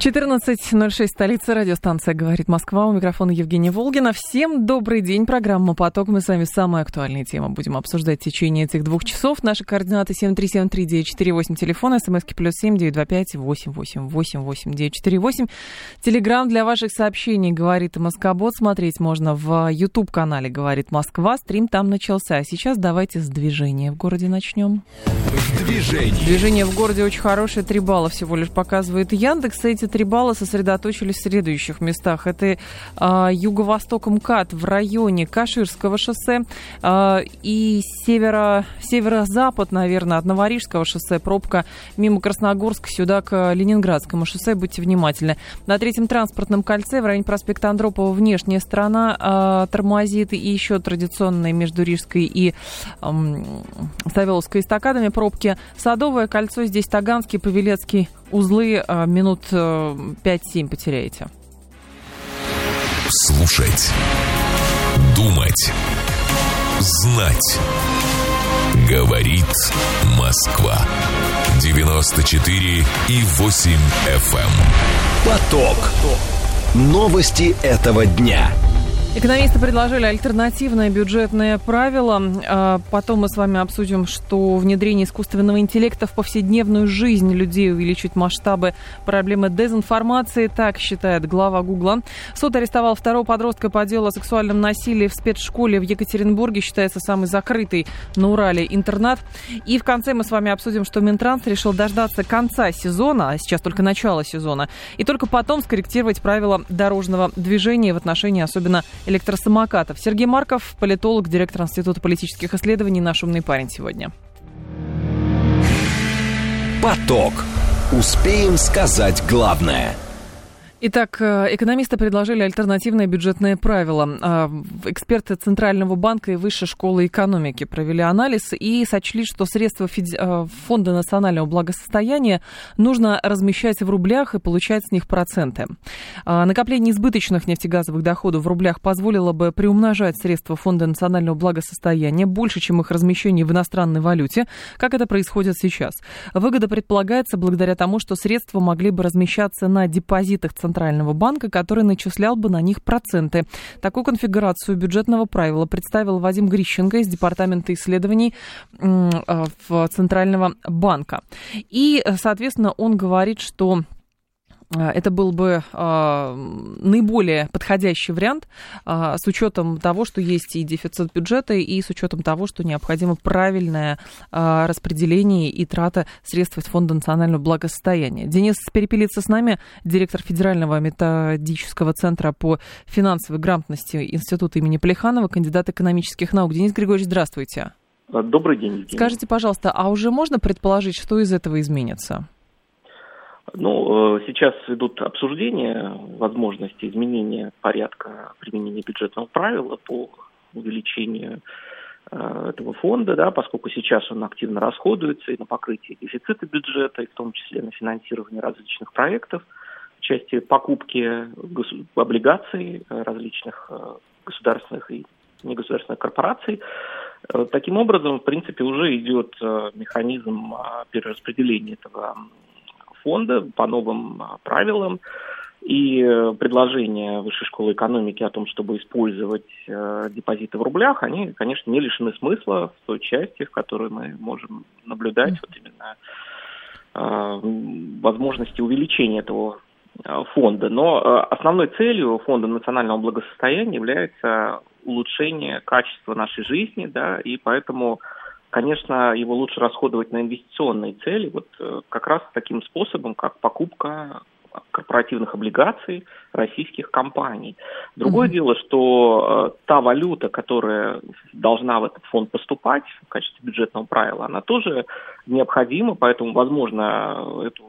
14.06, столица, радиостанция «Говорит Москва». У микрофона Евгения Волгина. Всем добрый день. Программа «Поток». Мы с вами самые актуальные темы будем обсуждать в течение этих двух часов. Наши координаты 7373948, телефон, смски плюс семь девять два пять восемь восемь восемь восемь девять четыре восемь. Телеграмм для ваших сообщений «Говорит Москобот». Смотреть можно в YouTube-канале «Говорит Москва». Стрим там начался. А сейчас давайте с движения в городе начнем. Движение. Движение в городе очень хорошее. Три балла всего лишь показывает Яндекс. Эти три балла сосредоточились в следующих местах. Это э, юго-восток МКАД в районе Каширского шоссе э, и северо, северо-запад, наверное, от Новорижского шоссе. Пробка мимо Красногорска сюда к Ленинградскому шоссе. Будьте внимательны. На третьем транспортном кольце в районе проспекта Андропова внешняя сторона э, тормозит. И еще традиционная между Рижской и э, Савеловской эстакадами пробки. Садовое кольцо здесь Таганский, Павелецкий узлы а, минут 5-7 э, потеряете. Слушать. Думать. Знать. Говорит Москва. 94 и 8 FM. Эм. Поток. Новости этого дня. Экономисты предложили альтернативное бюджетное правило. А, потом мы с вами обсудим, что внедрение искусственного интеллекта в повседневную жизнь людей увеличит масштабы проблемы дезинформации. Так считает глава Гугла. Суд арестовал второго подростка по делу о сексуальном насилии в спецшколе в Екатеринбурге. Считается самый закрытый на Урале интернат. И в конце мы с вами обсудим, что Минтранс решил дождаться конца сезона, а сейчас только начало сезона, и только потом скорректировать правила дорожного движения в отношении особенно электросамокатов. Сергей Марков, политолог, директор Института политических исследований, наш умный парень сегодня. Поток. Успеем сказать главное – Итак, э, экономисты предложили альтернативное бюджетное правило. А, эксперты Центрального банка и Высшей школы экономики провели анализ и сочли, что средства э, Фонда национального благосостояния нужно размещать в рублях и получать с них проценты. А, накопление избыточных нефтегазовых доходов в рублях позволило бы приумножать средства Фонда национального благосостояния больше, чем их размещение в иностранной валюте, как это происходит сейчас. Выгода предполагается благодаря тому, что средства могли бы размещаться на депозитах Центрального Центрального банка, который начислял бы на них проценты. Такую конфигурацию бюджетного правила представил Вадим Грищенко из Департамента исследований э, Центрального банка. И, соответственно, он говорит, что это был бы э, наиболее подходящий вариант э, с учетом того, что есть и дефицит бюджета, и с учетом того, что необходимо правильное э, распределение и трата средств из Фонда национального благосостояния. Денис Перепелица с нами, директор Федерального методического центра по финансовой грамотности Института имени Плеханова, кандидат экономических наук. Денис Григорьевич, здравствуйте. Добрый день. Евгений. Скажите, пожалуйста, а уже можно предположить, что из этого изменится? Ну, э, сейчас идут обсуждения возможности изменения порядка применения бюджетного правила по увеличению э, этого фонда, да, поскольку сейчас он активно расходуется и на покрытие дефицита бюджета, и в том числе на финансирование различных проектов, в части покупки облигаций различных э, государственных и негосударственных корпораций. Таким образом, в принципе, уже идет механизм перераспределения этого фонда по новым а, правилам. И э, предложения Высшей школы экономики о том, чтобы использовать э, депозиты в рублях, они, конечно, не лишены смысла в той части, в которой мы можем наблюдать вот именно э, возможности увеличения этого э, фонда. Но э, основной целью Фонда национального благосостояния является улучшение качества нашей жизни, да, и поэтому конечно, его лучше расходовать на инвестиционные цели, вот э, как раз таким способом, как покупка корпоративных облигаций российских компаний. Другое mm-hmm. дело, что э, та валюта, которая должна в этот фонд поступать в качестве бюджетного правила, она тоже необходима, поэтому, возможно, эту,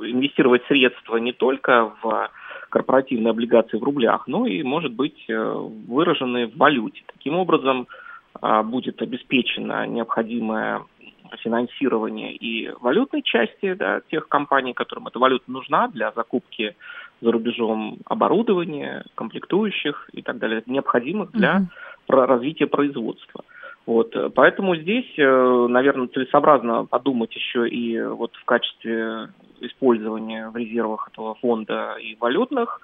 инвестировать средства не только в корпоративные облигации в рублях, но и, может быть, э, выраженные в валюте. Таким образом, а, будет обеспечена необходимая финансирование и валютной части да, тех компаний, которым эта валюта нужна для закупки за рубежом оборудования, комплектующих и так далее, необходимых для mm-hmm. развития производства. Вот, поэтому здесь, э, наверное, целесообразно подумать еще и вот в качестве использования в резервах этого фонда и валютных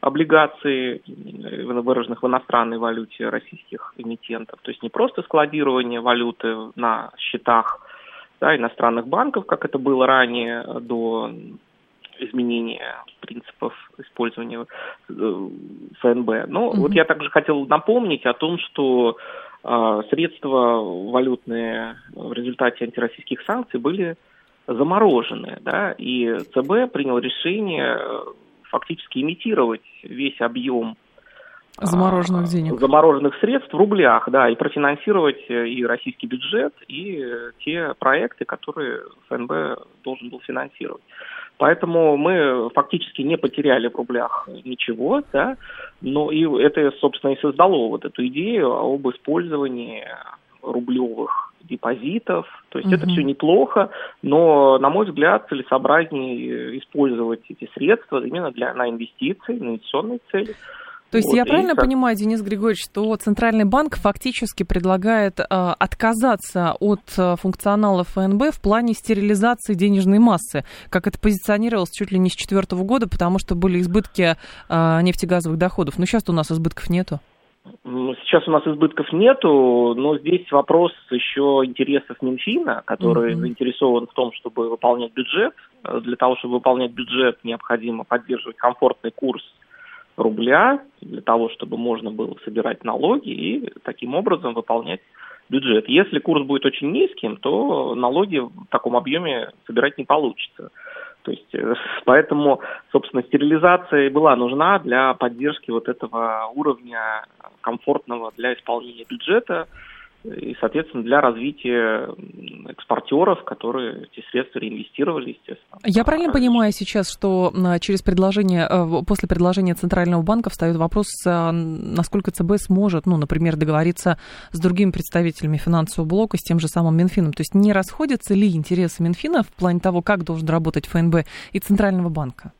облигаций, выраженных в иностранной валюте российских эмитентов. То есть не просто складирование валюты на счетах да, иностранных банков, как это было ранее до изменения принципов использования э, ФНБ. Но mm-hmm. вот я также хотел напомнить о том, что э, средства валютные в результате антироссийских санкций были заморожены, да, и ЦБ принял решение фактически имитировать весь объем замороженных денег. Замороженных средств в рублях, да, и профинансировать э, и российский бюджет, и э, те проекты, которые ФНБ должен был финансировать. Поэтому мы фактически не потеряли в рублях ничего, да, но и это, собственно, и создало вот эту идею об использовании рублевых депозитов. То есть угу. это все неплохо, но, на мой взгляд, целесообразнее использовать эти средства именно для, на инвестиции, на инвестиционные цели. То есть вот, я правильно как... понимаю, Денис Григорьевич, что Центральный банк фактически предлагает э, отказаться от э, функционала ФНБ в плане стерилизации денежной массы, как это позиционировалось чуть ли не с четвертого года, потому что были избытки э, нефтегазовых доходов. Но сейчас у нас избытков нету. Сейчас у нас избытков нету, но здесь вопрос еще интересов Минфина, который mm-hmm. заинтересован в том, чтобы выполнять бюджет. Для того, чтобы выполнять бюджет, необходимо поддерживать комфортный курс рубля, для того, чтобы можно было собирать налоги и таким образом выполнять бюджет. Если курс будет очень низким, то налоги в таком объеме собирать не получится. То есть, э, поэтому, собственно, стерилизация была нужна для поддержки вот этого уровня комфортного для исполнения бюджета и, соответственно, для развития экспортеров, которые эти средства реинвестировали, естественно. Я правильно понимаю сейчас, что через предложение, э, после предложения Центрального банка встает вопрос, э, насколько ЦБ сможет, ну, например, договориться с другими представителями финансового блока, с тем же самым Минфином? То есть не расходятся ли интересы Минфина в плане того, как должен работать ФНБ и Центрального банка?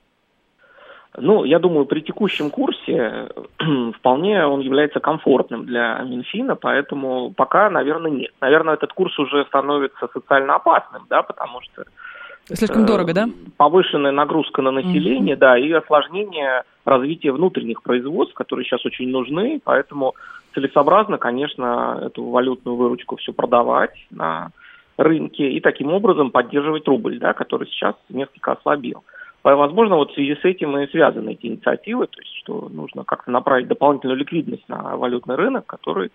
Ну, я думаю, при текущем курсе вполне он является комфортным для Минфина, поэтому пока, наверное, нет. Наверное, этот курс уже становится социально опасным, да, потому что Слишком дорого, да? Повышенная нагрузка на население, mm-hmm. да, и осложнение развития внутренних производств, которые сейчас очень нужны, поэтому целесообразно, конечно, эту валютную выручку все продавать на рынке и таким образом поддерживать рубль, да, который сейчас несколько ослабел. Возможно, вот в связи с этим и связаны эти инициативы, то есть что нужно как-то направить дополнительную ликвидность на валютный рынок, который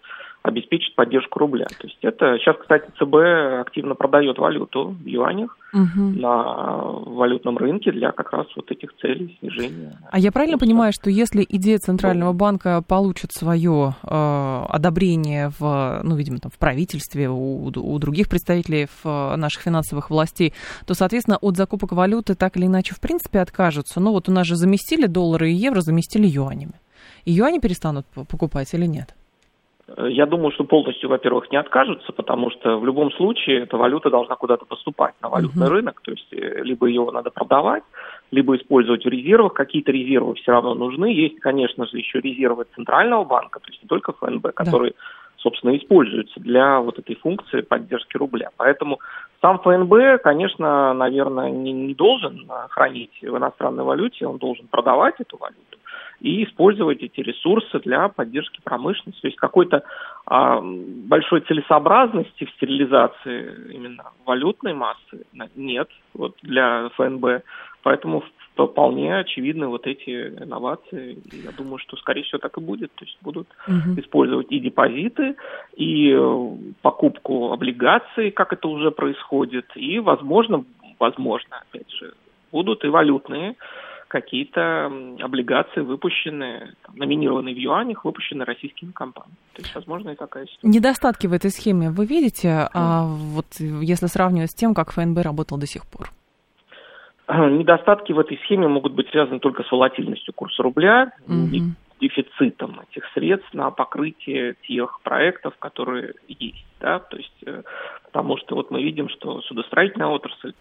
обеспечит поддержку рубля. То есть это сейчас, кстати, ЦБ активно продает валюту в юанях угу. на валютном рынке для как раз вот этих целей снижения. А я правильно курса. понимаю, что если идея Центрального банка получит свое э, одобрение в, ну, видимо, там, в правительстве, у, у других представителей в наших финансовых властей, то, соответственно, от закупок валюты так или иначе в принципе откажутся. Ну вот у нас же заместили доллары и евро, заместили юанями. И юани перестанут покупать или нет? Я думаю, что полностью, во-первых, не откажутся, потому что в любом случае эта валюта должна куда-то поступать на валютный uh-huh. рынок, то есть э, либо ее надо продавать, либо использовать в резервах. Какие-то резервы все равно нужны. Есть, конечно же, еще резервы Центрального банка, то есть не только ФНБ, которые, да. собственно, используются для вот этой функции поддержки рубля. Поэтому сам ФНБ, конечно, наверное, не, не должен хранить в иностранной валюте, он должен продавать эту валюту и использовать эти ресурсы для поддержки промышленности. То есть какой-то а, большой целесообразности в стерилизации именно валютной массы нет вот, для ФНБ. Поэтому вполне очевидны вот эти инновации. Я думаю, что, скорее всего, так и будет. То есть будут угу. использовать и депозиты, и э, покупку облигаций, как это уже происходит, и, возможно, возможно, опять же, будут и валютные какие-то облигации, выпущенные, там, номинированные в юанях, выпущенные российскими компаниями. То есть, возможно, и такая ситуация. Недостатки в этой схеме вы видите, а, вот если сравнивать с тем, как ФНБ работал до сих пор? Недостатки в этой схеме могут быть связаны только с волатильностью курса рубля. И дефицитом этих средств на покрытие тех проектов, которые есть. Да? То есть, э, потому что вот мы видим, что судостроительная отрасль,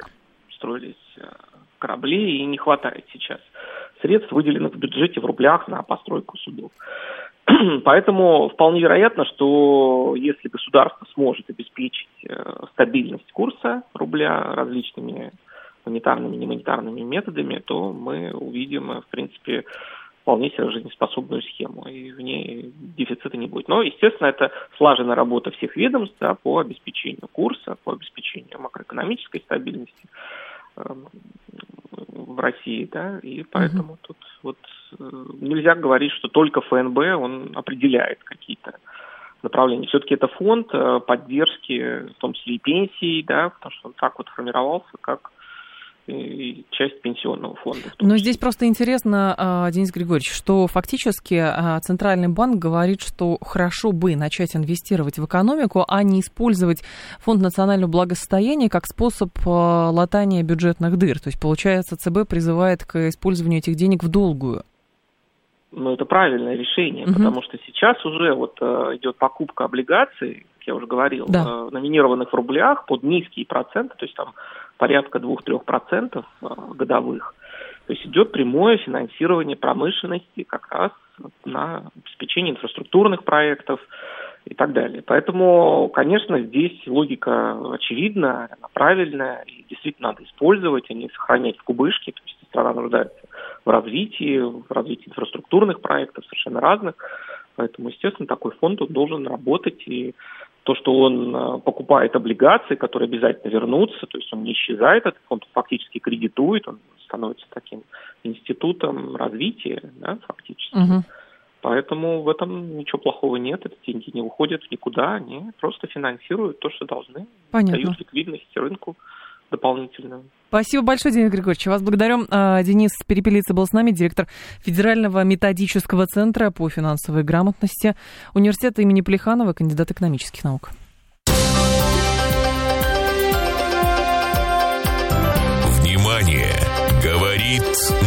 строились корабли, и не хватает сейчас средств, выделенных в бюджете в рублях на постройку судов. Поэтому вполне вероятно, что если государство сможет обеспечить э, стабильность курса рубля различными монетарными и немонетарными методами, то мы увидим, в принципе, вполне себе жизнеспособную схему, и в ней дефицита не будет. Но, естественно, это слаженная работа всех ведомств да, по обеспечению курса, по обеспечению макроэкономической стабильности в России, да, и поэтому угу. тут вот э, нельзя говорить, что только ФНБ, он определяет какие-то направления. Все-таки это фонд э, поддержки, в том числе и пенсий, да, потому что он так вот формировался, как и часть пенсионного фонда. Но здесь просто интересно, а, Денис Григорьевич, что фактически а, Центральный банк говорит, что хорошо бы начать инвестировать в экономику, а не использовать фонд национального благосостояния как способ а, латания бюджетных дыр. То есть, получается, ЦБ призывает к использованию этих денег в долгую. Ну, это правильное решение, угу. потому что сейчас уже вот идет покупка облигаций, как я уже говорил, да. номинированных в рублях под низкие проценты, то есть там порядка 2-3% а, годовых. То есть идет прямое финансирование промышленности как раз на обеспечение инфраструктурных проектов и так далее. Поэтому, конечно, здесь логика очевидна, она правильная, и действительно надо использовать, а не сохранять в кубышке. То есть страна нуждается в развитии, в развитии инфраструктурных проектов совершенно разных. Поэтому, естественно, такой фонд он должен работать и то, что он э, покупает облигации, которые обязательно вернутся, то есть он не исчезает, этот фонд фактически кредитует, он становится таким институтом развития, да, фактически. Угу. Поэтому в этом ничего плохого нет, эти деньги не уходят никуда, они просто финансируют то, что должны, Понятно. дают ликвидность рынку дополнительную. Спасибо большое, Денис Григорьевич. Вас благодарю. А, Денис Перепелица был с нами, директор Федерального методического центра по финансовой грамотности Университета имени Плеханова, кандидат экономических наук. Внимание! Говорит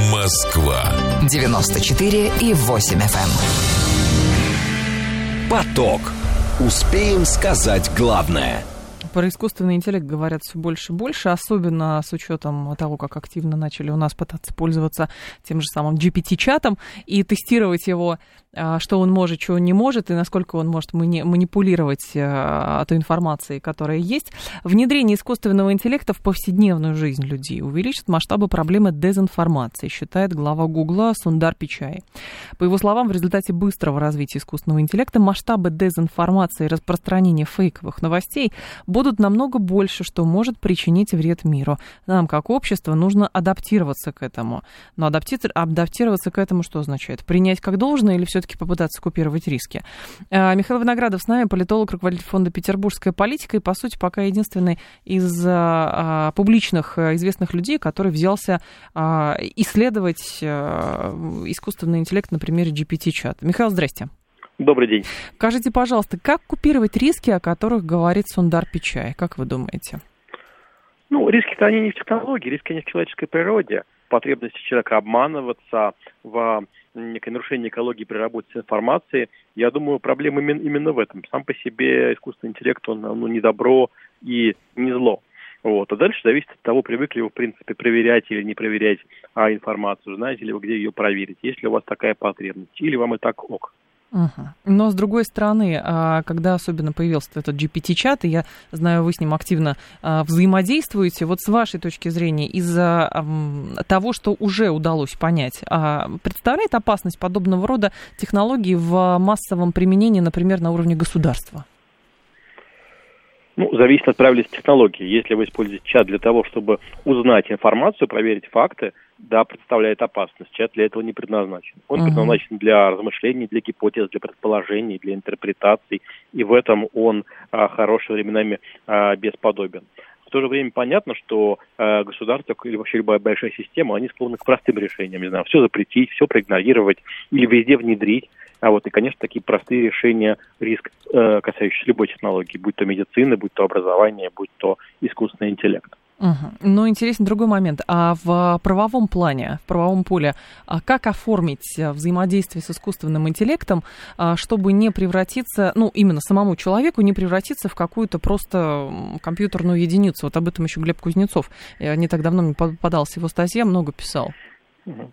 Москва. 94 и 8 FM. Эм. Поток. Успеем сказать главное – про искусственный интеллект говорят все больше и больше, особенно с учетом того, как активно начали у нас пытаться пользоваться тем же самым GPT-чатом и тестировать его, что он может, что он не может, и насколько он может манипулировать а, той информацией, которая есть. Внедрение искусственного интеллекта в повседневную жизнь людей увеличит масштабы проблемы дезинформации, считает глава Гугла Сундар Пичай. По его словам, в результате быстрого развития искусственного интеллекта масштабы дезинформации и распространения фейковых новостей будут намного больше, что может причинить вред миру. Нам, как общество, нужно адаптироваться к этому. Но адапти... адаптироваться к этому что означает? Принять как должное или все-таки попытаться купировать риски? А, Михаил Виноградов с нами, политолог, руководитель фонда «Петербургская политика» и, по сути, пока единственный из а, публичных а, известных людей, который взялся исследовать искусственный интеллект на примере GPT-чата. Михаил, здрасте. Добрый день. Скажите, пожалуйста, как купировать риски, о которых говорит Сундар Пичай? Как вы думаете? Ну, риски-то они не в технологии, риски они в человеческой природе. Потребности человека обманываться в некое нарушение экологии при работе с информацией. Я думаю, проблема именно в этом. Сам по себе искусственный интеллект, он ну, не добро и не зло. Вот. А дальше зависит от того, привыкли вы, в принципе, проверять или не проверять а, информацию, знаете ли вы, где ее проверить, есть ли у вас такая потребность, или вам и так ок. Угу. Но с другой стороны, а, когда особенно появился этот GPT-чат, и я знаю, вы с ним активно а, взаимодействуете, вот с вашей точки зрения, из-за того, что уже удалось понять, а, представляет опасность подобного рода технологий в массовом применении, например, на уровне государства? Ну, зависит от правильности технологии. Если вы используете чат для того, чтобы узнать информацию, проверить факты, да, представляет опасность. Чат для этого не предназначен. Он uh-huh. предназначен для размышлений, для гипотез, для предположений, для интерпретаций, и в этом он а, хорошими временами а, бесподобен. В то же время понятно, что э, государство или вообще любая большая система, они склонны к простым решениям, не знаю, все запретить, все проигнорировать или везде внедрить. А вот и, конечно, такие простые решения, риск, э, касающийся любой технологии, будь то медицины, будь то образование, будь то искусственный интеллект. Угу. Но интересен другой момент. А в правовом плане, в правовом поле, а как оформить взаимодействие с искусственным интеллектом, а, чтобы не превратиться, ну, именно самому человеку, не превратиться в какую-то просто компьютерную единицу? Вот об этом еще Глеб Кузнецов не так давно мне попадался его статья, много писал. Угу.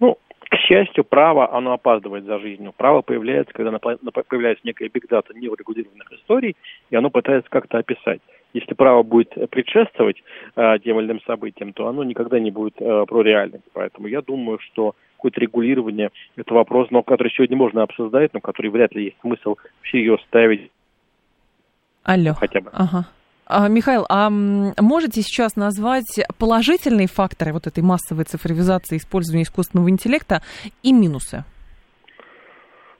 Ну, к счастью, право, оно опаздывает за жизнью. Право появляется, когда появляется некая бигдата неурегулированных историй, и оно пытается как-то описать если право будет предшествовать э, тем или иным событиям, то оно никогда не будет э, про реальность. Поэтому я думаю, что какое-то регулирование – это вопрос, но который сегодня можно обсуждать, но который вряд ли есть смысл всерьез ставить. Алло. Хотя бы. Ага. А, Михаил, а можете сейчас назвать положительные факторы вот этой массовой цифровизации использования искусственного интеллекта и минусы?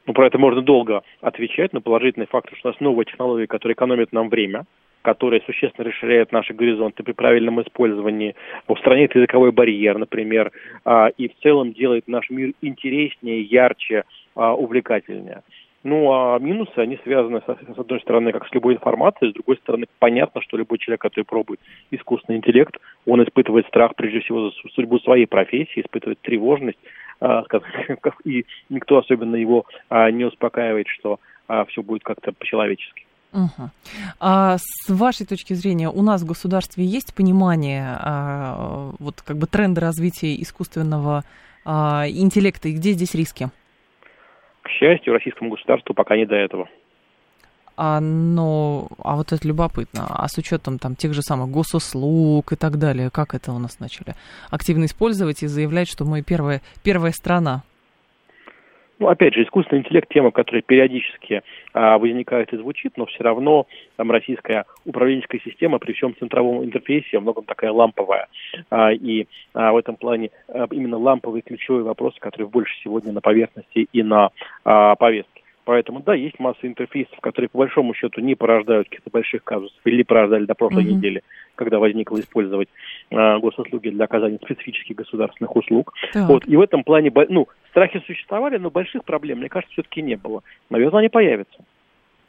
Ну, про это можно долго отвечать, но положительный фактор, что у нас новая технология, которая экономит нам время – которые существенно расширяют наши горизонты при правильном использовании, устраняет языковой барьер, например, а, и в целом делает наш мир интереснее, ярче, а, увлекательнее. Ну, а минусы, они связаны, с одной стороны, как с любой информацией, с другой стороны, понятно, что любой человек, который пробует искусственный интеллект, он испытывает страх, прежде всего, за судьбу своей профессии, испытывает тревожность, и никто особенно его не успокаивает, что все будет как-то по-человечески. Угу. А с вашей точки зрения, у нас в государстве есть понимание а, вот как бы тренда развития искусственного а, интеллекта и где здесь риски? К счастью, российскому государству пока не до этого. А, но, а вот это любопытно. А с учетом там тех же самых госуслуг и так далее, как это у нас начали активно использовать и заявлять, что мы первая, первая страна ну, опять же, искусственный интеллект тема, которая периодически а, возникает и звучит, но все равно там российская управленческая система при всем центровом интерфейсе во многом такая ламповая. А, и а, в этом плане а, именно ламповые ключевые вопросы, которые больше сегодня на поверхности и на а, повестке. Поэтому, да, есть масса интерфейсов, которые по большому счету не порождают каких-то больших казусов или порождали до прошлой mm-hmm. недели, когда возникло использовать э, госуслуги для оказания специфических государственных услуг. Так. Вот, и в этом плане, ну, страхи существовали, но больших проблем, мне кажется, все-таки не было. Наверное, они появятся.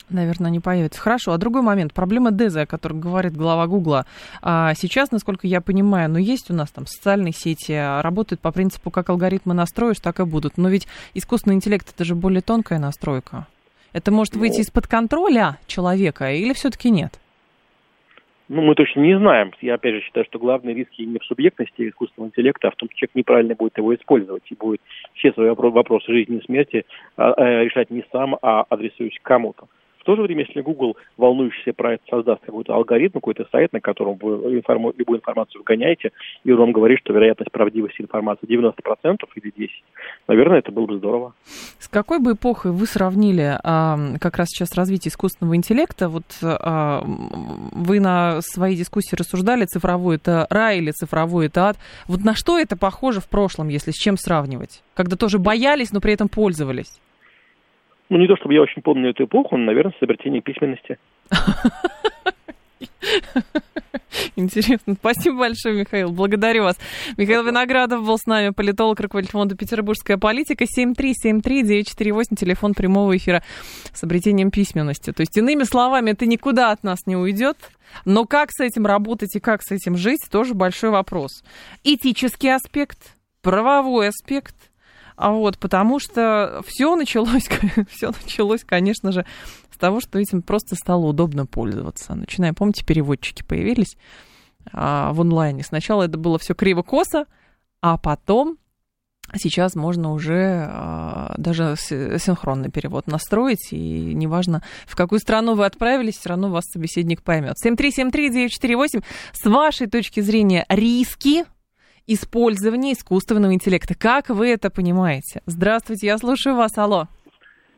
Наверное, не появится. Хорошо, а другой момент. Проблема Деза, о которой говорит глава Гугла. А сейчас, насколько я понимаю, ну, есть у нас там социальные сети, работают по принципу, как алгоритмы настроишь, так и будут. Но ведь искусственный интеллект это же более тонкая настройка. Это может выйти ну. из-под контроля человека или все-таки нет? Ну, мы точно не знаем. Я, опять же, считаю, что главные риски не в субъектности искусственного интеллекта, а в том, что человек неправильно будет его использовать и будет все свои вопросы жизни и смерти а, а, решать не сам, а адресуясь кому-то. То же время, если Google, волнующийся про это, создаст какой-то алгоритм, какой-то сайт, на котором вы информу, любую информацию вгоняете, и он говорит, что вероятность правдивости информации 90% или 10%, наверное, это было бы здорово. С какой бы эпохой вы сравнили а, как раз сейчас развитие искусственного интеллекта? Вот а, вы на своей дискуссии рассуждали, цифровой это рай или цифровой это ад. Вот на что это похоже в прошлом, если с чем сравнивать? Когда тоже боялись, но при этом пользовались? Ну, не то чтобы я очень помню эту эпоху, но, наверное, с изобретением письменности. Интересно. Спасибо большое, Михаил. Благодарю вас. Михаил Виноградов был с нами, политолог, руководитель фонда «Петербургская политика». 7373948, телефон прямого эфира с обретением письменности. То есть, иными словами, это никуда от нас не уйдет. Но как с этим работать и как с этим жить, тоже большой вопрос. Этический аспект, правовой аспект – вот, потому что все началось, все началось, конечно же, с того, что этим просто стало удобно пользоваться. Начиная, помните, переводчики появились а, в онлайне. Сначала это было все криво-косо, а потом сейчас можно уже а, даже синхронный перевод настроить, и неважно, в какую страну вы отправились, все равно вас собеседник поймет. 7373948, с вашей точки зрения, риски использования искусственного интеллекта. Как вы это понимаете? Здравствуйте, я слушаю вас. Алло.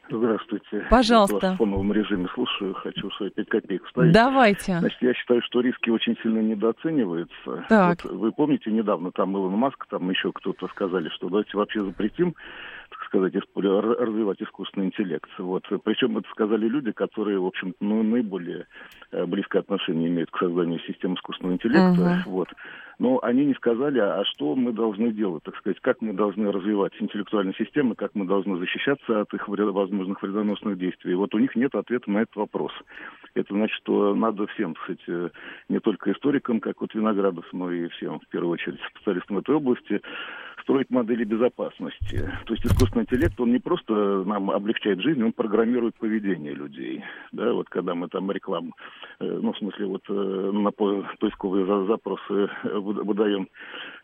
Здравствуйте. Пожалуйста. Я в фоновом режиме слушаю, хочу свои пять копеек вставить. Давайте. Значит, я считаю, что риски очень сильно недооцениваются. Так. Вот вы помните, недавно там Илон Маск, там еще кто-то сказали, что давайте вообще запретим сказать, развивать искусственный интеллект. Вот. Причем это сказали люди, которые, в общем ну, наиболее э, близкое отношение имеют к созданию системы искусственного интеллекта. Uh-huh. Вот. Но они не сказали, а что мы должны делать, так сказать, как мы должны развивать интеллектуальные системы, как мы должны защищаться от их возможных вредоносных действий. Вот у них нет ответа на этот вопрос. Это значит, что надо всем, сказать, э, не только историкам, как вот Виноградов, но и всем, в первую очередь, специалистам этой области, строить модели безопасности. То есть искусственный интеллект, он не просто нам облегчает жизнь, он программирует поведение людей. Да, вот когда мы там рекламу, э, ну, в смысле, вот э, на поисковые запросы выдаем,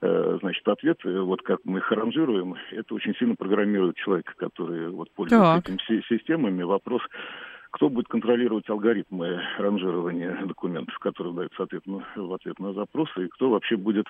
э, значит, ответы, вот как мы их ранжируем, это очень сильно программирует человека, который вот пользуется так. этими системами. Вопрос, кто будет контролировать алгоритмы ранжирования документов, которые даются ответ на, в ответ на запросы, и кто вообще будет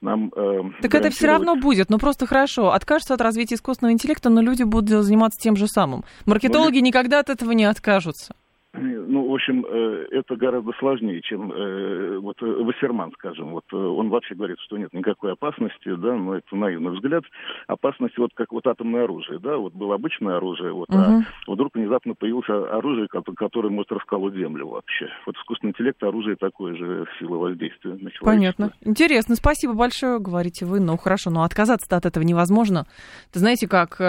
нам... Э, так это все равно будет, ну просто хорошо. Откажется от развития искусственного интеллекта, но люди будут заниматься тем же самым. Маркетологи ну, никогда от этого не откажутся. Ну, в общем, э, это гораздо сложнее, чем э, вот э, Вассерман, скажем. Вот он вообще говорит, что нет никакой опасности, да, но это наивный взгляд. Опасность вот как вот атомное оружие, да, вот было обычное оружие, вот, угу. а вдруг внезапно появилось оружие, которое может расколоть землю вообще. Вот искусственный интеллект оружие такое же сила воздействия на человечество. Понятно. Интересно, спасибо большое, говорите вы. Ну, хорошо, но отказаться-то от этого невозможно. Ты знаете, как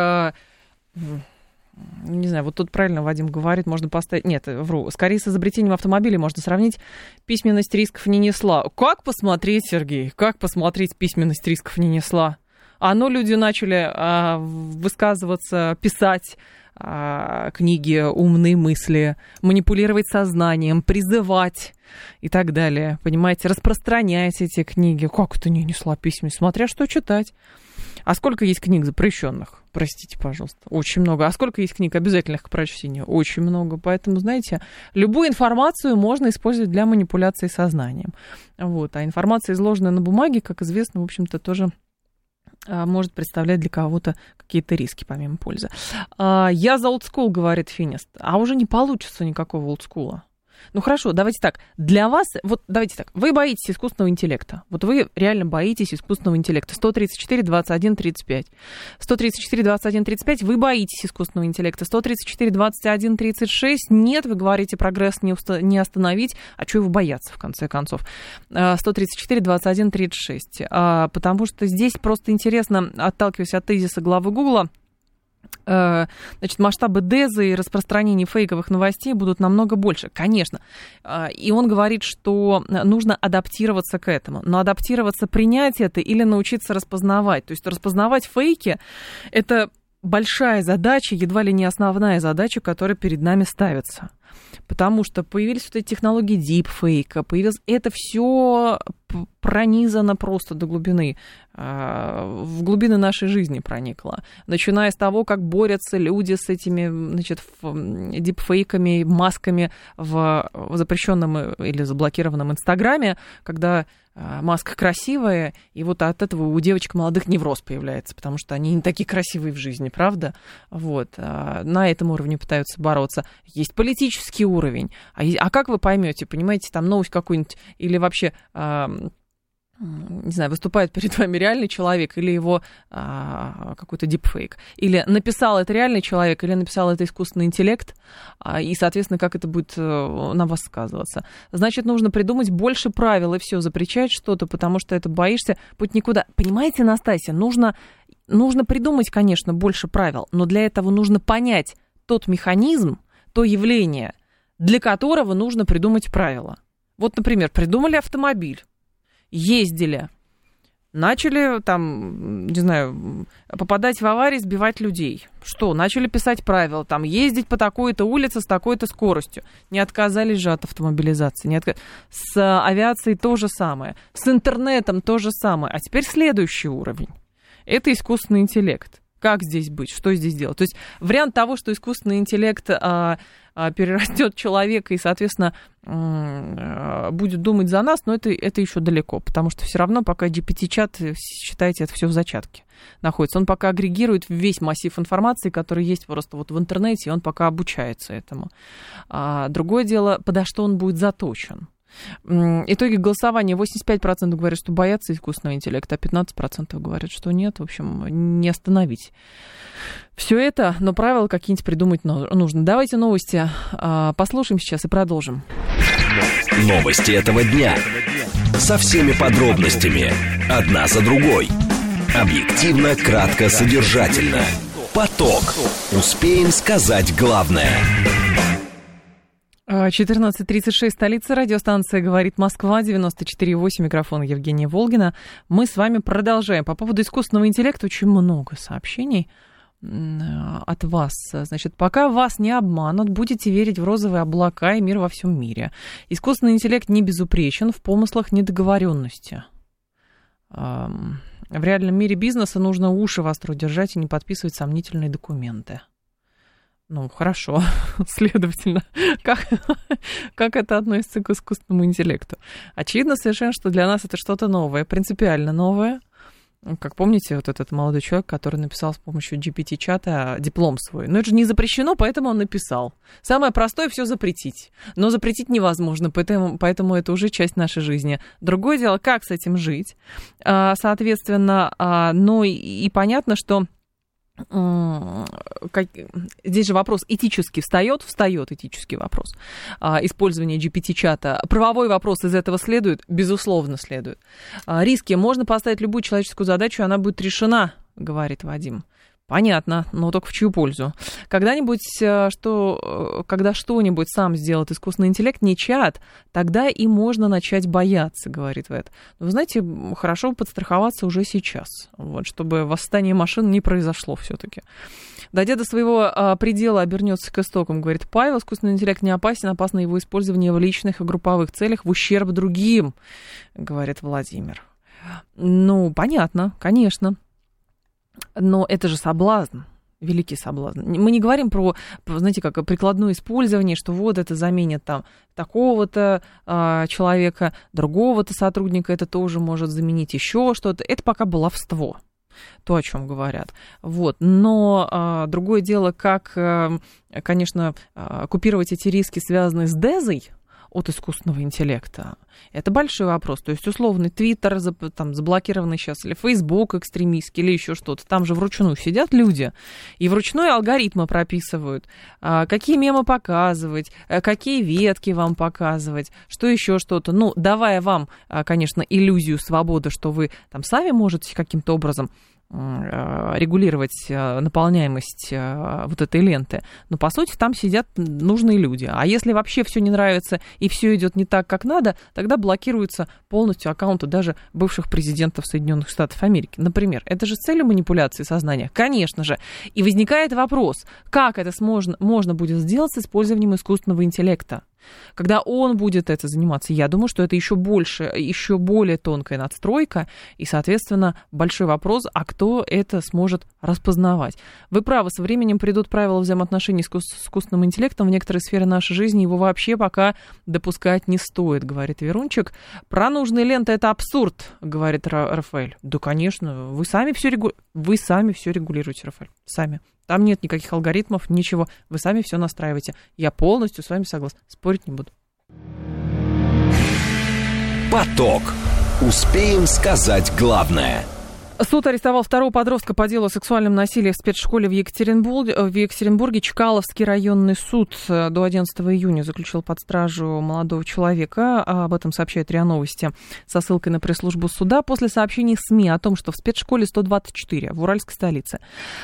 не знаю, вот тут правильно Вадим говорит, можно поставить... Нет, вру. Скорее с изобретением автомобиля можно сравнить. Письменность рисков не несла. Как посмотреть, Сергей? Как посмотреть, письменность рисков не несла? А ну, люди начали а, высказываться, писать а, книги, умные мысли, манипулировать сознанием, призывать и так далее. Понимаете, распространять эти книги. Как это не несла письменность? Смотря что читать. А сколько есть книг запрещенных? Простите, пожалуйста. Очень много. А сколько есть книг обязательных к прочтению? Очень много. Поэтому, знаете, любую информацию можно использовать для манипуляции сознанием. Вот. А информация, изложенная на бумаге, как известно, в общем-то, тоже а, может представлять для кого-то какие-то риски, помимо пользы. А, я за олдскул, говорит Финист. А уже не получится никакого олдскула. Ну хорошо, давайте так. Для вас, вот давайте так, вы боитесь искусственного интеллекта. Вот вы реально боитесь искусственного интеллекта. 134, 21, 35. 134, 21, 35, вы боитесь искусственного интеллекта. 134, 21, 36, нет, вы говорите, прогресс не, уста- не остановить. А чего его бояться, в конце концов? 134, 21, 36. Потому что здесь просто интересно, отталкиваясь от тезиса главы Гугла, значит, масштабы дезы и распространения фейковых новостей будут намного больше, конечно. Э, и он говорит, что нужно адаптироваться к этому. Но адаптироваться, принять это или научиться распознавать. То есть распознавать фейки – это большая задача, едва ли не основная задача, которая перед нами ставится. Потому что появились вот эти технологии дипфейка, появилось это все пронизано просто до глубины, а, в глубины нашей жизни проникло. Начиная с того, как борются люди с этими, значит, дипфейками, масками в запрещенном или заблокированном Инстаграме, когда маска красивая, и вот от этого у девочек молодых невроз появляется, потому что они не такие красивые в жизни, правда? Вот. А, на этом уровне пытаются бороться. Есть политический уровень. А, а как вы поймете, понимаете, там новость какую-нибудь или вообще не знаю, выступает перед вами реальный человек или его а, какой-то дипфейк. Или написал это реальный человек, или написал это искусственный интеллект, а, и, соответственно, как это будет а, на вас сказываться. Значит, нужно придумать больше правил и все, запрещать что-то, потому что это боишься, путь никуда. Понимаете, Настасья, нужно, нужно придумать, конечно, больше правил, но для этого нужно понять тот механизм, то явление, для которого нужно придумать правила. Вот, например, придумали автомобиль ездили, начали там, не знаю, попадать в аварии, сбивать людей. Что? Начали писать правила, там, ездить по такой-то улице с такой-то скоростью. Не отказались же от автомобилизации. Не отка... С авиацией то же самое. С интернетом то же самое. А теперь следующий уровень. Это искусственный интеллект. Как здесь быть? Что здесь делать? То есть вариант того, что искусственный интеллект а, а, перерастет человека и, соответственно, а, будет думать за нас, но это, это еще далеко, потому что все равно пока GPT-чат, э, считайте, это все в зачатке находится. Он пока агрегирует весь массив информации, который есть просто вот в интернете, и он пока обучается этому. А другое дело, подо что он будет заточен. Итоги голосования. 85% говорят, что боятся искусственного интеллекта, а 15% говорят, что нет. В общем, не остановить. Все это, но правила какие-нибудь придумать нужно. Давайте новости а, послушаем сейчас и продолжим. Новости этого дня. Со всеми подробностями. Одна за другой. Объективно, кратко, содержательно. Поток. Успеем сказать главное. 14.36, столица радиостанция «Говорит Москва», 94.8, микрофон Евгения Волгина. Мы с вами продолжаем. По поводу искусственного интеллекта очень много сообщений от вас. Значит, пока вас не обманут, будете верить в розовые облака и мир во всем мире. Искусственный интеллект не безупречен в помыслах недоговоренности. В реальном мире бизнеса нужно уши востро держать и не подписывать сомнительные документы. Ну, хорошо, следовательно, как, как это относится к искусственному интеллекту? Очевидно совершенно, что для нас это что-то новое, принципиально новое. Как помните, вот этот молодой человек, который написал с помощью GPT-чата диплом свой. Но это же не запрещено, поэтому он написал. Самое простое все запретить. Но запретить невозможно, поэтому, поэтому это уже часть нашей жизни. Другое дело, как с этим жить. А, соответственно, а, ну и понятно, что как, здесь же вопрос этический встает, встает этический вопрос а, использования GPT-чата. Правовой вопрос из этого следует? Безусловно, следует. А, риски. Можно поставить любую человеческую задачу, и она будет решена, говорит Вадим. Понятно, но только в чью пользу? Когда-нибудь, э, что, э, когда что-нибудь сам сделает искусственный интеллект, не чат, тогда и можно начать бояться, говорит Вэт. Но вы знаете, хорошо подстраховаться уже сейчас, вот, чтобы восстание машин не произошло все-таки. Дойдя до своего а, предела, обернется к истокам, говорит Павел. Искусственный интеллект не опасен, опасно его использование в личных и групповых целях в ущерб другим, говорит Владимир. Ну, понятно, конечно. Но это же соблазн великий соблазн. Мы не говорим про, знаете, как прикладное использование, что вот это заменит там такого-то э, человека, другого-то сотрудника, это тоже может заменить еще что-то. Это пока баловство то, о чем говорят. Вот. Но а, другое дело, как, а, конечно, а, купировать эти риски, связанные с дезой, от искусственного интеллекта? Это большой вопрос. То есть, условный Твиттер там, заблокированный сейчас, или Фейсбук экстремистский, или еще что-то. Там же вручную сидят люди, и вручную алгоритмы прописывают, а, какие мемы показывать, а, какие ветки вам показывать, что еще что-то. Ну, давая вам, а, конечно, иллюзию свободы, что вы там сами можете каким-то образом Э, регулировать э, наполняемость э, вот этой ленты. Но по сути там сидят нужные люди. А если вообще все не нравится и все идет не так, как надо, тогда блокируются полностью аккаунты даже бывших президентов Соединенных Штатов Америки. Например, это же с целью манипуляции сознания? Конечно же. И возникает вопрос, как это можно, можно будет сделать с использованием искусственного интеллекта? Когда он будет это заниматься, я думаю, что это еще больше, еще более тонкая надстройка, и, соответственно, большой вопрос, а кто это сможет распознавать. Вы правы, со временем придут правила взаимоотношений с искусственным интеллектом в некоторые сферы нашей жизни, его вообще пока допускать не стоит, говорит Верунчик. Про нужные ленты это абсурд, говорит Рафаэль. Да, конечно, вы сами все регу... вы сами все регулируете, Рафаэль, сами. Там нет никаких алгоритмов, ничего. Вы сами все настраиваете. Я полностью с вами согласна. Спорить не буду. Поток. Успеем сказать главное – Суд арестовал второго подростка по делу о сексуальном насилии в спецшколе в Екатеринбурге. В Екатеринбурге Чкаловский районный суд э, до 11 июня заключил под стражу молодого человека. А об этом сообщает РИА Новости со ссылкой на пресс-службу суда. После сообщений СМИ о том, что в спецшколе 124 в Уральской столице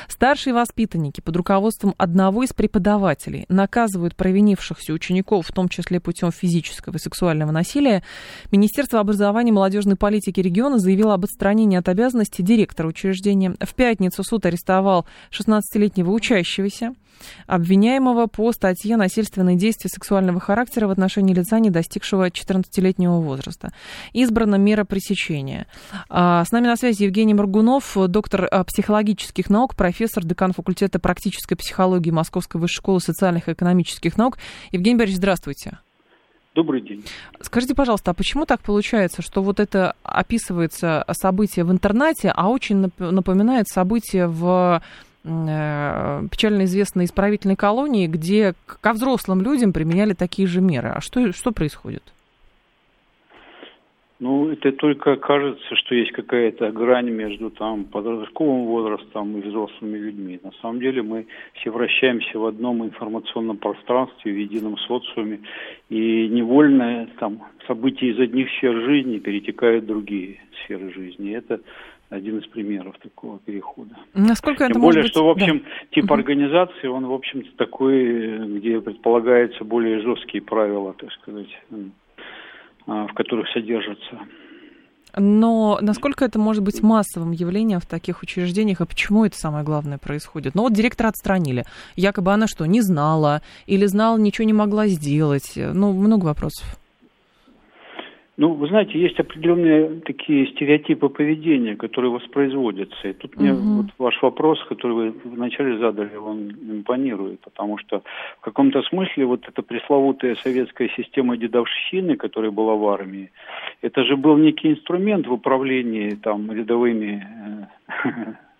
старшие воспитанники под руководством одного из преподавателей наказывают провинившихся учеников, в том числе путем физического и сексуального насилия, Министерство образования и молодежной политики региона заявило об отстранении от обязанности директора учреждения. В пятницу суд арестовал 16-летнего учащегося, обвиняемого по статье «Насильственные действия сексуального характера в отношении лица, не достигшего 14-летнего возраста». Избрана мера пресечения. А, с нами на связи Евгений Моргунов, доктор а, психологических наук, профессор, декан факультета практической психологии Московской высшей школы социальных и экономических наук. Евгений Борисович, здравствуйте. Добрый день. Скажите, пожалуйста, а почему так получается, что вот это описывается событие в интернете, а очень напоминает событие в э, печально известной исправительной колонии, где ко взрослым людям применяли такие же меры. А что, что происходит? Ну, это только кажется, что есть какая-то грань между там подростковым возрастом и взрослыми людьми. На самом деле мы все вращаемся в одном информационном пространстве, в едином социуме, и невольно там события из одних сфер жизни перетекают в другие сферы жизни. Это один из примеров такого перехода. Насколько это Тем более, может что, в общем, да. тип угу. организации, он, в общем-то, такой, где предполагаются более жесткие правила, так сказать, в которых содержатся. Но насколько это может быть массовым явлением в таких учреждениях, и почему это самое главное происходит? Ну вот директора отстранили. Якобы она что, не знала? Или знала, ничего не могла сделать? Ну, много вопросов. Ну, вы знаете, есть определенные такие стереотипы поведения, которые воспроизводятся. И тут мне угу. вот ваш вопрос, который вы вначале задали, он импонирует, потому что в каком-то смысле вот эта пресловутая советская система дедовщины, которая была в армии, это же был некий инструмент в управлении там рядовыми э,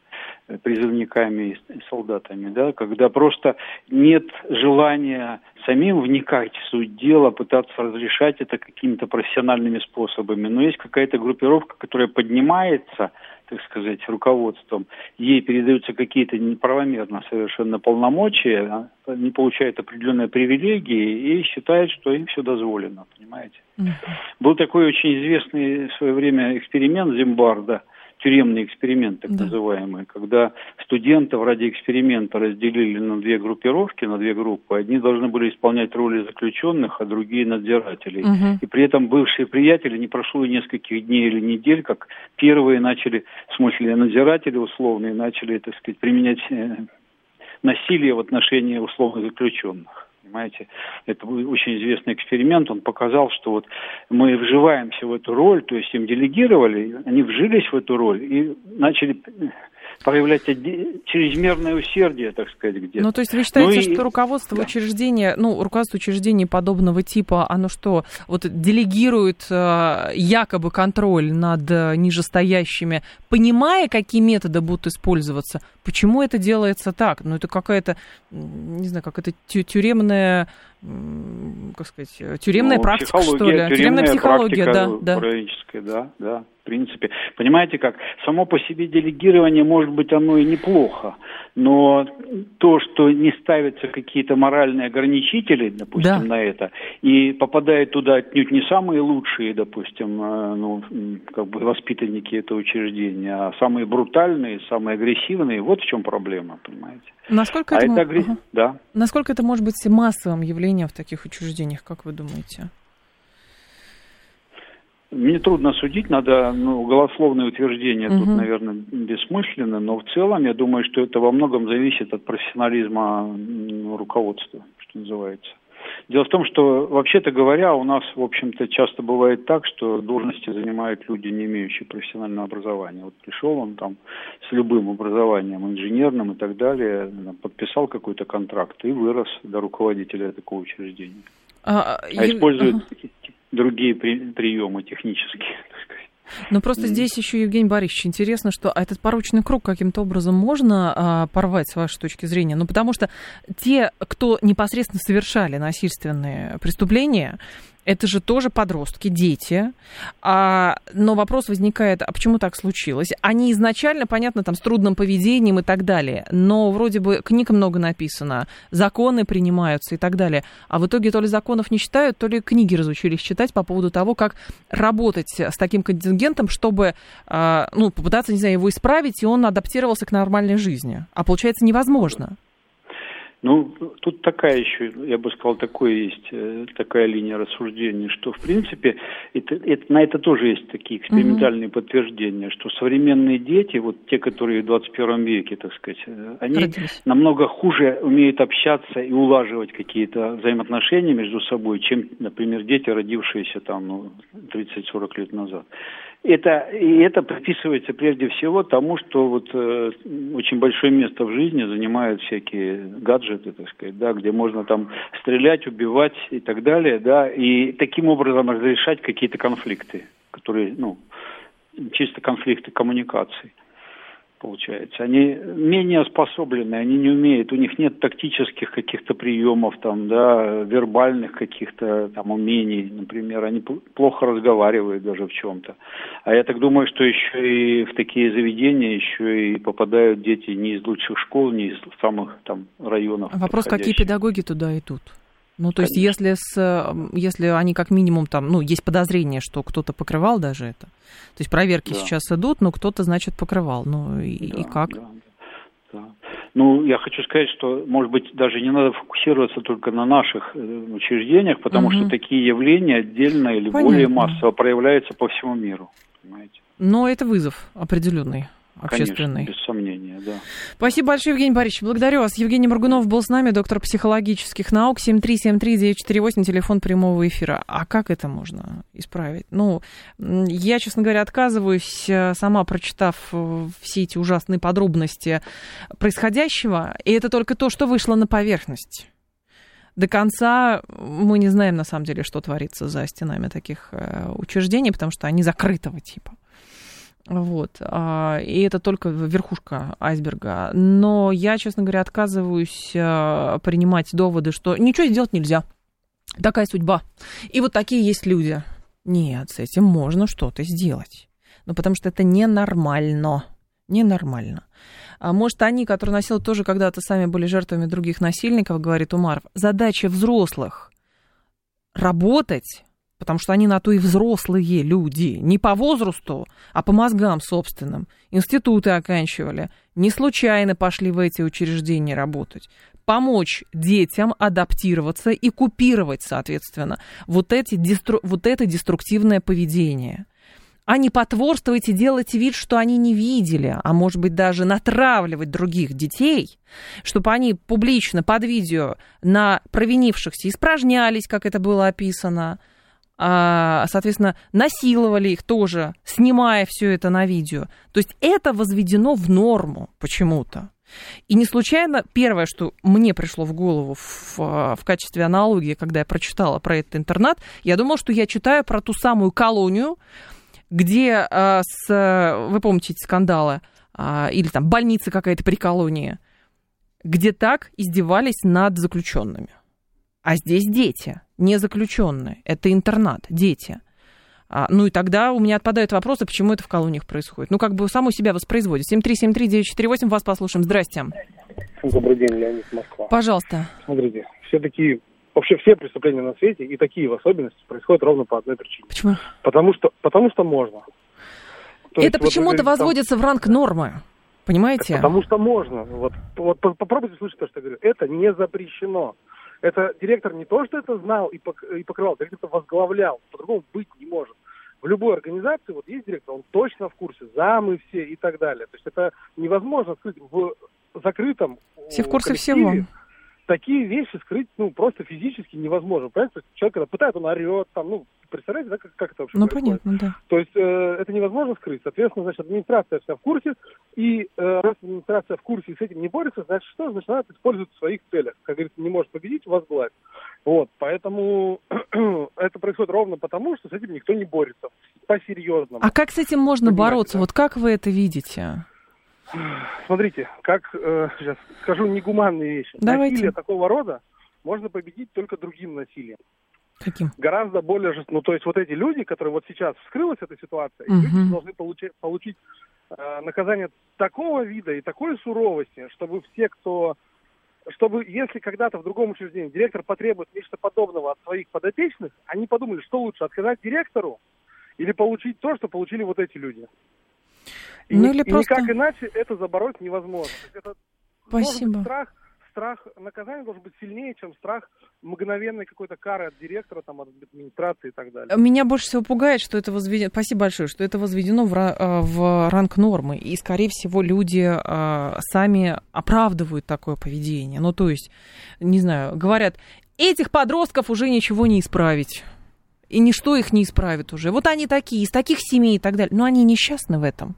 призывниками и солдатами, да, когда просто нет желания самим вникать в суть дела, пытаться разрешать это какими-то профессиональными способами. Но есть какая-то группировка, которая поднимается, так сказать, руководством, ей передаются какие-то неправомерно совершенно полномочия, а не получает определенные привилегии и считает, что им все дозволено, понимаете. Mm-hmm. Был такой очень известный в свое время эксперимент Зимбарда – тюремный эксперимент, так да. называемый, когда студентов ради эксперимента разделили на две группировки, на две группы. Одни должны были исполнять роли заключенных, а другие надзирателей. Угу. И при этом бывшие приятели не прошло и нескольких дней или недель, как первые начали, в смысле надзиратели условные, начали, так сказать, применять э, насилие в отношении условно заключенных понимаете. Это был очень известный эксперимент, он показал, что вот мы вживаемся в эту роль, то есть им делегировали, они вжились в эту роль и начали проявлять чрезмерное усердие, так сказать, где-то. Ну, то есть вы считаете, ну, и... что руководство да. учреждения, ну, руководство учреждений подобного типа, оно что, вот делегирует э, якобы контроль над э, нижестоящими, понимая, какие методы будут использоваться? Почему это делается так? Ну, это какая-то, не знаю, как это тюремная как сказать, тюремная ну, практика, что ли? Тюремная, тюремная психология, да, да. да, да в принципе. Понимаете как? Само по себе делегирование, может быть, оно и неплохо, но то, что не ставятся какие-то моральные ограничители, допустим, да. на это, и попадают туда отнюдь не самые лучшие, допустим, э, ну, как бы воспитанники этого учреждения, а самые брутальные, самые агрессивные, вот в чем проблема, понимаете? Насколько а это, это агр... ага. да. Насколько это может быть массовым явлением в таких учреждениях, как вы думаете? Мне трудно судить, надо, ну, голословные утверждения угу. тут, наверное, бессмысленно, но в целом я думаю, что это во многом зависит от профессионализма руководства, что называется. Дело в том, что, вообще-то говоря, у нас, в общем-то, часто бывает так, что должности занимают люди, не имеющие профессионального образования. Вот пришел он там с любым образованием, инженерным и так далее, подписал какой-то контракт и вырос до руководителя такого учреждения. А, а использует ага другие при, приемы технические. Но просто здесь еще, Евгений Борисович, интересно, что этот порочный круг каким-то образом можно а, порвать, с вашей точки зрения? Ну, потому что те, кто непосредственно совершали насильственные преступления, это же тоже подростки, дети. А, но вопрос возникает, а почему так случилось? Они изначально, понятно, там с трудным поведением и так далее, но вроде бы книг много написано, законы принимаются и так далее. А в итоге то ли законов не читают, то ли книги разучились читать по поводу того, как работать с таким контингентом, чтобы а, ну, попытаться, не знаю, его исправить, и он адаптировался к нормальной жизни. А получается невозможно. Ну, тут такая еще, я бы сказал, такое есть, э, такая линия рассуждения, что, в принципе, это, это, на это тоже есть такие экспериментальные угу. подтверждения, что современные дети, вот те, которые в 21 веке, так сказать, э, они Родились. намного хуже умеют общаться и улаживать какие-то взаимоотношения между собой, чем, например, дети, родившиеся там ну, 30-40 лет назад. Это, и это приписывается прежде всего тому, что вот э, очень большое место в жизни занимают всякие гаджеты, так сказать, да, где можно там стрелять, убивать и так далее, да, и таким образом разрешать какие-то конфликты, которые, ну, чисто конфликты коммуникаций. Получается. Они менее способлены, они не умеют, у них нет тактических каких-то приемов, там, да, вербальных каких-то там умений, например, они плохо разговаривают даже в чем-то. А я так думаю, что еще и в такие заведения еще и попадают дети не из лучших школ, не из самых там районов. Вопрос, какие педагоги туда идут? Ну, то есть, если, с, если они как минимум там, ну, есть подозрение, что кто-то покрывал даже это. То есть проверки да. сейчас идут, но кто-то, значит, покрывал. Ну, и, да, и как? Да, да. Ну, я хочу сказать, что, может быть, даже не надо фокусироваться только на наших э, учреждениях, потому угу. что такие явления отдельно или Понятно. более массово проявляются по всему миру. Понимаете? Но это вызов определенный общественный. Конечно, без сомнения, да. Спасибо большое, Евгений Борисович. Благодарю вас. Евгений Моргунов был с нами, доктор психологических наук, 7373948, телефон прямого эфира. А как это можно исправить? Ну, я, честно говоря, отказываюсь, э, сама прочитав э, все эти ужасные подробности происходящего, и это только то, что вышло на поверхность до конца мы не знаем, на самом деле, что творится за стенами таких э, учреждений, потому что они закрытого типа. Вот. А, и это только верхушка айсберга. Но я, честно говоря, отказываюсь а, принимать доводы, что ничего сделать нельзя. Такая судьба. И вот такие есть люди. Нет, с этим можно что-то сделать. Ну, потому что это ненормально. Ненормально. А может, они, которые носили тоже когда-то сами были жертвами других насильников, говорит Умаров, задача взрослых работать потому что они на то и взрослые люди, не по возрасту, а по мозгам собственным. Институты оканчивали, не случайно пошли в эти учреждения работать. Помочь детям адаптироваться и купировать, соответственно, вот, эти дестру... вот это деструктивное поведение а не потворствовать и делать вид, что они не видели, а может быть даже натравливать других детей, чтобы они публично под видео на провинившихся испражнялись, как это было описано, соответственно, насиловали их тоже, снимая все это на видео. То есть это возведено в норму почему-то. И не случайно первое, что мне пришло в голову в, в качестве аналогии, когда я прочитала про этот интернат, я думала, что я читаю про ту самую колонию, где, а, с, вы помните эти скандалы, а, или там больница какая-то при колонии, где так издевались над заключенными. А здесь дети, не заключенные. Это интернат, дети. А, ну и тогда у меня отпадают вопросы, почему это в колониях происходит. Ну, как бы само себя воспроизводит. 7373948, вас послушаем. Здрасте. Добрый день, Леонид Москва. Пожалуйста. Смотрите, все такие, вообще все преступления на свете, и такие в особенности, происходят ровно по одной причине. Почему? Потому что, потому что можно. То это почему-то вот, возводится там... в ранг нормы. Понимаете? Потому что можно. Вот, вот попробуйте слышать то, что я говорю. Это не запрещено. Это директор не то, что это знал и, пок- и покрывал, директор это возглавлял. По-другому быть не может. В любой организации, вот есть директор, он точно в курсе, замы все и так далее. То есть это невозможно скрыть в закрытом Все в курсе всего такие вещи скрыть, ну, просто физически невозможно. Понимаете? Человек, когда пытает, он орет, там, ну, представляете, да, как, как это вообще Ну, происходит? понятно, да. То есть э, это невозможно скрыть. Соответственно, значит, администрация вся в курсе, и э, раз администрация в курсе и с этим не борется, значит, что? Значит, она использует в своих целях. Как говорится, не может победить, возглавить. Вот, поэтому это происходит ровно потому, что с этим никто не борется. По-серьезному. А как с этим можно Понимаете, бороться? Да? Вот как вы это видите? Смотрите, как э, сейчас скажу негуманные вещи. Давайте. Насилие такого рода можно победить только другим насилием. Каким? Гораздо более жест... Ну, то есть вот эти люди, которые вот сейчас вскрылась эта ситуация, угу. люди должны получить, получить э, наказание такого вида и такой суровости, чтобы все, кто... Чтобы, если когда-то в другом учреждении директор потребует нечто подобного от своих подопечных, они подумали, что лучше, отказать директору или получить то, что получили вот эти люди. И, ну, или и просто... никак иначе это забороть невозможно. Это Спасибо. страх, страх наказания должен быть сильнее, чем страх мгновенной какой-то кары от директора, там, от администрации и так далее. Меня больше всего пугает, что это возведено, спасибо большое, что это возведено в, э, в ранг нормы, и, скорее всего, люди э, сами оправдывают такое поведение. Ну, то есть, не знаю, говорят, этих подростков уже ничего не исправить. И ничто их не исправит уже. Вот они такие, из таких семей и так далее. Но они несчастны в этом.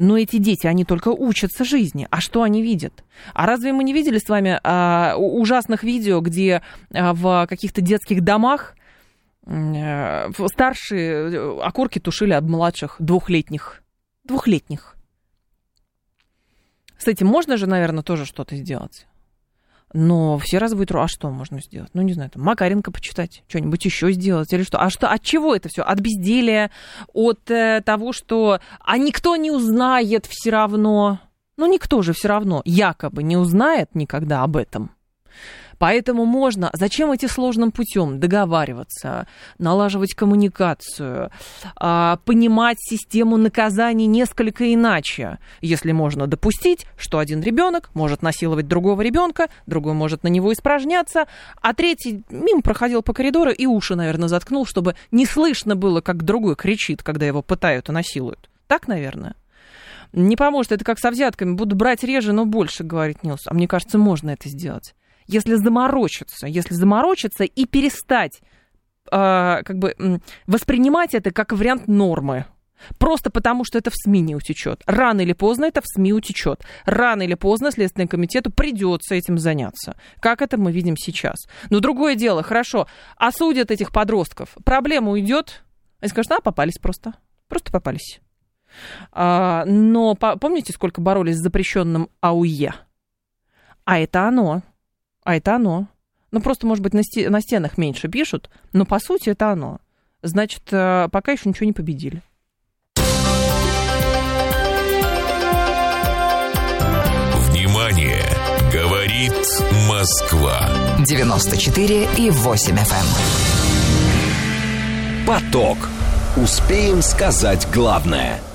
Но эти дети, они только учатся жизни. А что они видят? А разве мы не видели с вами а, ужасных видео, где а, в каких-то детских домах а, старшие э, окурки тушили об младших двухлетних? Двухлетних. С этим можно же, наверное, тоже что-то сделать. Но все раз будет, а что можно сделать? Ну, не знаю, там, Макаренко почитать, что-нибудь еще сделать или что? А что, от чего это все? От безделия, от э, того, что... А никто не узнает все равно. Ну, никто же все равно якобы не узнает никогда об этом. Поэтому можно, зачем идти сложным путем? Договариваться, налаживать коммуникацию, а, понимать систему наказаний несколько иначе. Если можно допустить, что один ребенок может насиловать другого ребенка, другой может на него испражняться, а третий мимо проходил по коридору и уши, наверное, заткнул, чтобы не слышно было, как другой кричит, когда его пытают и насилуют. Так, наверное? Не поможет. Это как со взятками. Буду брать реже, но больше, говорит Нилс. А мне кажется, можно это сделать если заморочиться, если заморочиться и перестать э, как бы воспринимать это как вариант нормы. Просто потому, что это в СМИ не утечет. Рано или поздно это в СМИ утечет. Рано или поздно Следственному комитету придется этим заняться. Как это мы видим сейчас. Но другое дело, хорошо, осудят этих подростков. Проблема уйдет. Они скажут, а, попались просто. Просто попались. А, но по, помните, сколько боролись с запрещенным АУЕ? А это оно. А это оно. Ну, просто, может быть, на, сте- на стенах меньше пишут, но по сути это оно. Значит, э, пока еще ничего не победили. Внимание! Говорит Москва. 94 и 8 FM. Эм. Поток. Успеем сказать главное –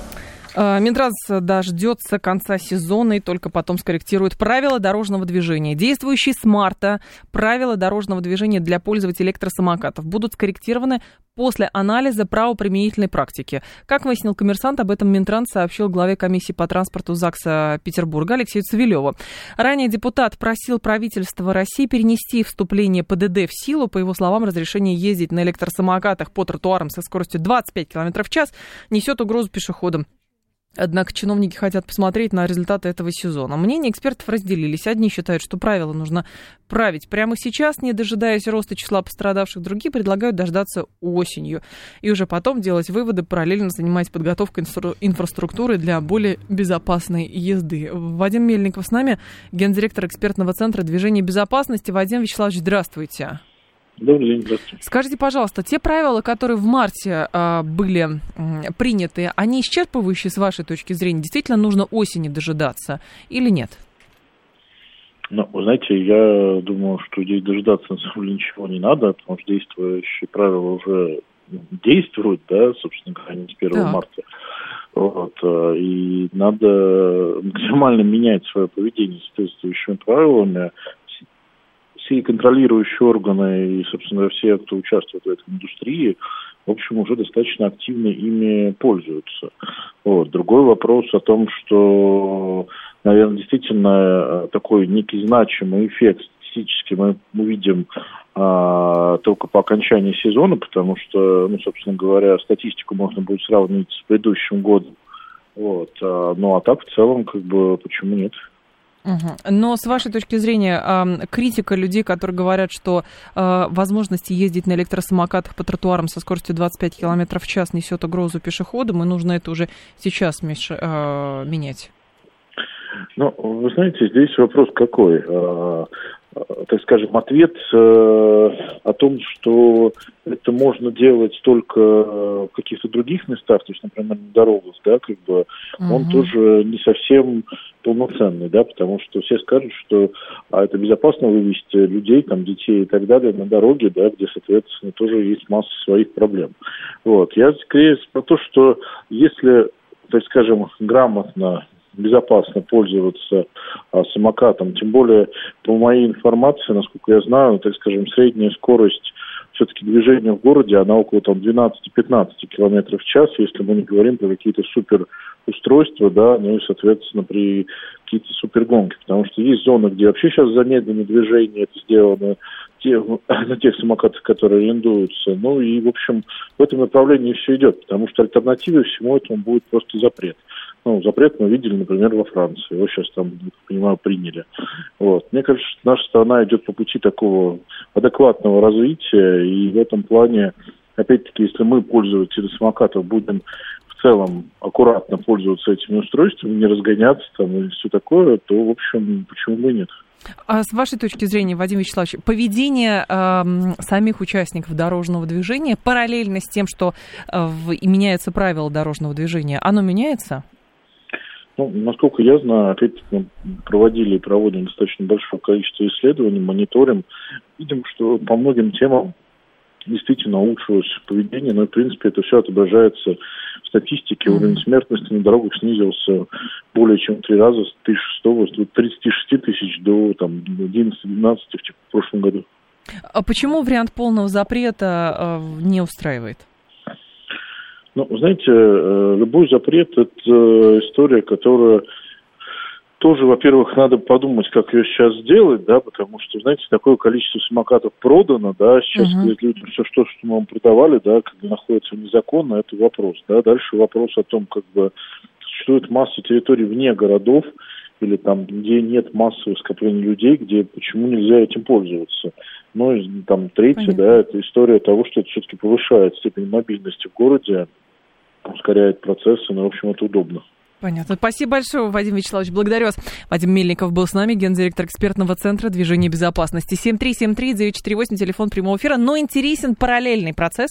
Минтранс дождется конца сезона и только потом скорректирует правила дорожного движения. Действующие с марта правила дорожного движения для пользователей электросамокатов будут скорректированы после анализа правоприменительной практики. Как выяснил коммерсант, об этом Минтранс сообщил главе комиссии по транспорту ЗАГСа Петербурга Алексею Цивилеву. Ранее депутат просил правительство России перенести вступление ПДД в силу. По его словам, разрешение ездить на электросамокатах по тротуарам со скоростью 25 км в час несет угрозу пешеходам. Однако чиновники хотят посмотреть на результаты этого сезона. Мнения экспертов разделились. Одни считают, что правила нужно править прямо сейчас, не дожидаясь роста числа пострадавших. Другие предлагают дождаться осенью. И уже потом делать выводы, параллельно занимаясь подготовкой инфраструктуры для более безопасной езды. Вадим Мельников с нами, гендиректор экспертного центра движения безопасности. Вадим Вячеславович, здравствуйте. Добрый день, здравствуйте. Скажите, пожалуйста, те правила, которые в марте э, были э, приняты, они исчерпывающие с вашей точки зрения? Действительно нужно осени дожидаться или нет? Ну, вы знаете, я думаю, что здесь дожидаться на самом деле ничего не надо, потому что действующие правила уже действуют, да, собственно говоря, не с 1 так. марта. Вот, э, и надо максимально менять свое поведение соответствующими правилами, все контролирующие органы и, собственно, все, кто участвует в этой индустрии, в общем, уже достаточно активно ими пользуются. Вот. Другой вопрос о том, что, наверное, действительно э, такой некий значимый эффект статистически мы увидим а, только по окончании сезона, потому что, ну, собственно говоря, статистику можно будет сравнить с предыдущим годом. Вот. А, ну, а так в целом, как бы, почему нет? Угу. Но с вашей точки зрения, критика людей, которые говорят, что а, возможности ездить на электросамокатах по тротуарам со скоростью 25 км в час несет угрозу пешеходам, и нужно это уже сейчас а, менять? Ну, вы знаете, здесь вопрос какой? А, так скажем, ответ э, о том, что это можно делать только в каких-то других местах, то есть, например, на дорогах, да, как бы, угу. он тоже не совсем полноценный, да, потому что все скажут, что а это безопасно вывести людей, там, детей и так далее на дороге, да, где, соответственно, тоже есть масса своих проблем. Вот. Я скорее про то, что если так скажем, грамотно безопасно пользоваться а, самокатом. Тем более, по моей информации, насколько я знаю, так скажем, средняя скорость все-таки движения в городе, она около там 12-15 километров в час, если мы не говорим про какие-то супер устройства, да, ну и, соответственно, при какие-то супергонки, потому что есть зоны, где вообще сейчас замедленное движение это сделано, на тех самокатах, которые арендуются. Ну и, в общем, в этом направлении все идет, потому что альтернативой всему этому будет просто запрет. Ну, запрет мы видели, например, во Франции. Его сейчас там, понимаю, приняли. Вот. Мне кажется, что наша страна идет по пути такого адекватного развития, и в этом плане, опять-таки, если мы, пользователи самокатов, будем в целом аккуратно пользоваться этими устройствами, не разгоняться там и все такое, то, в общем, почему бы и нет. А с вашей точки зрения, Вадим Вячеславович, поведение э, самих участников дорожного движения параллельно с тем, что э, меняются правила дорожного движения, оно меняется? Ну, насколько я знаю, опять мы проводили и проводим достаточно большое количество исследований, мониторим. Видим, что по многим темам действительно улучшилось поведение, но, в принципе, это все отображается в статистике. Уровень смертности на дорогах снизился более чем в три раза с 2006 с 36 тысяч до там, 11-12 в прошлом году. А почему вариант полного запрета э, не устраивает? Ну, знаете, э, любой запрет – это история, которая тоже, во-первых, надо подумать, как ее сейчас сделать, да, потому что, знаете, такое количество самокатов продано, да, сейчас uh-huh. людям все, что, что мы вам продавали, да, когда находится незаконно, это вопрос, да. Дальше вопрос о том, как бы существует масса территорий вне городов, или там, где нет массового скопления людей, где почему нельзя этим пользоваться. Ну, и там третье, Понятно. да, это история того, что это все-таки повышает степень мобильности в городе, ускоряет процессы, но, в общем, это удобно. Понятно. Спасибо большое, Вадим Вячеславович. Благодарю вас. Вадим Мельников был с нами, гендиректор экспертного центра движения безопасности. 7373-948, телефон прямого эфира. Но интересен параллельный процесс,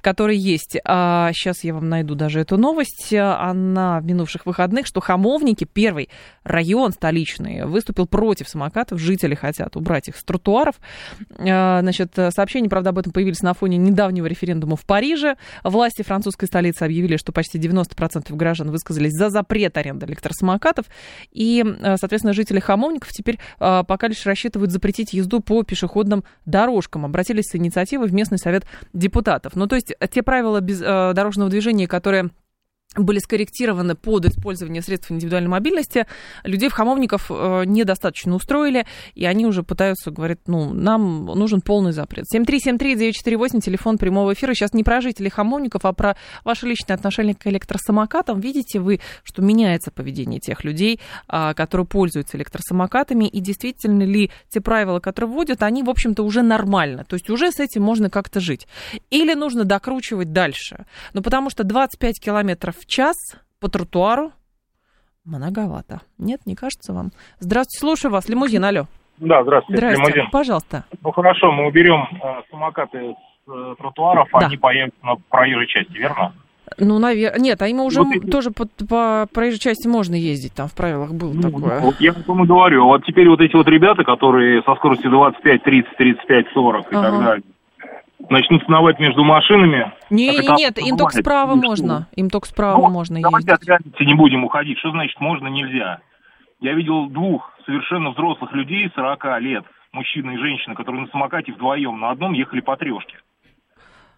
который есть. А, сейчас я вам найду даже эту новость. Она в минувших выходных, что Хамовники, первый район столичный, выступил против самокатов. Жители хотят убрать их с тротуаров. А, значит, сообщения, правда, об этом появились на фоне недавнего референдума в Париже. Власти французской столицы объявили, что почти 90% граждан высказались за за запрет аренды электросамокатов. И, э, соответственно, жители Хамовников теперь э, пока лишь рассчитывают запретить езду по пешеходным дорожкам. Обратились с инициативой в местный совет депутатов. Ну, то есть те правила без, э, дорожного движения, которые были скорректированы под использование средств индивидуальной мобильности, людей в Хамовников э, недостаточно устроили, и они уже пытаются, говорят, ну, нам нужен полный запрет. 7373948, телефон прямого эфира. Сейчас не про жителей Хамовников, а про ваше личное отношение к электросамокатам. Видите вы, что меняется поведение тех людей, э, которые пользуются электросамокатами, и действительно ли те правила, которые вводят, они, в общем-то, уже нормально. То есть уже с этим можно как-то жить. Или нужно докручивать дальше. Ну, потому что 25 километров в час по тротуару многовато. Нет, не кажется вам? Здравствуйте, слушаю вас. Лимузин, алло. Да, здравствуйте. Здравствуйте, Лимузин. пожалуйста. Ну хорошо, мы уберем э, самокаты с э, тротуаров, да. они появятся на проезжей части, верно? Ну, наверное. Нет, а ему уже вот, тоже по, по проезжей части можно ездить, там в правилах было ну, такое. Вот я вам говорю. Вот теперь вот эти вот ребята, которые со скоростью 25, 30, 35, 40 ага. и так далее, начнут сновать между машинами. Не, не, нет, им только справа можно. Им только справа ну, можно давайте ездить. Давайте от реальности не будем уходить. Что значит можно, нельзя? Я видел двух совершенно взрослых людей, 40 лет, мужчина и женщина, которые на самокате вдвоем на одном ехали по трешке.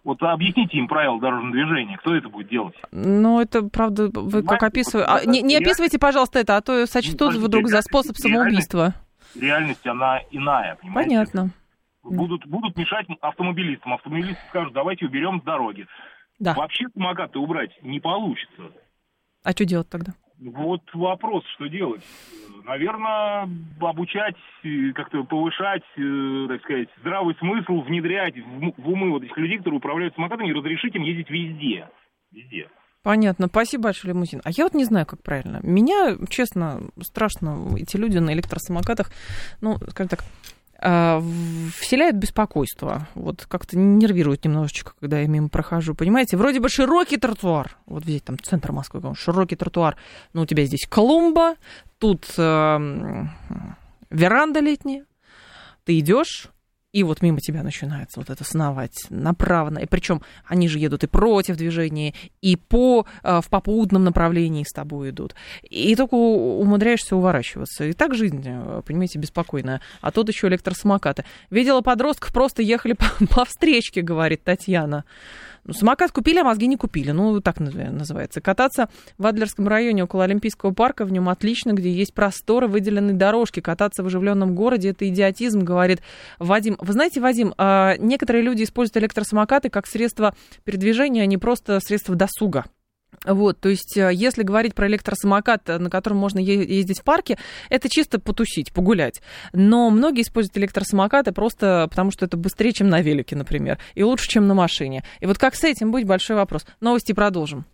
Вот объясните им правила дорожного движения, кто это будет делать? Ну, это правда, вы как описываете. А, не, не описывайте, пожалуйста, это, а то сочтут ну, вдруг за способ самоубийства. Реальность, реальность, она иная, понимаете? Понятно будут, будут мешать автомобилистам. Автомобилисты скажут, давайте уберем с дороги. Да. Вообще самокаты убрать не получится. А что делать тогда? Вот вопрос, что делать. Наверное, обучать, э, как-то повышать, э, так сказать, здравый смысл, внедрять в, умы вот этих людей, которые управляют самокатами, и разрешить им ездить везде. Везде. Понятно. Спасибо большое, лимузин. А я вот не знаю, как правильно. Меня, честно, страшно эти люди на электросамокатах, ну, скажем так, вселяет беспокойство. Вот как-то нервирует немножечко, когда я мимо прохожу. Понимаете, вроде бы широкий тротуар. Вот взять там центр Москвы, широкий тротуар. Но у тебя здесь клумба, тут э, веранда летняя. Ты идешь, и вот мимо тебя начинается вот это сновать направо. И причем они же едут и против движения, и по, э, в попутном направлении с тобой идут. И только умудряешься уворачиваться. И так жизнь, э, понимаете, беспокойная. А тут еще электросамокаты. Видела подростков, просто ехали по, по встречке, говорит Татьяна. Ну, самокат купили, а мозги не купили. Ну, так называется. Кататься в Адлерском районе около Олимпийского парка в нем отлично, где есть просторы, выделенные дорожки. Кататься в оживленном городе – это идиотизм, говорит Вадим. Вы знаете, Вадим, а, некоторые люди используют электросамокаты как средство передвижения, а не просто средство досуга. Вот, то есть, э, если говорить про электросамокат, э, на котором можно ездить в парке, это чисто потусить, погулять. Но многие используют электросамокаты просто потому, что это быстрее, чем на велике, например, и лучше, чем на машине. И вот как с этим быть, большой вопрос. Новости продолжим.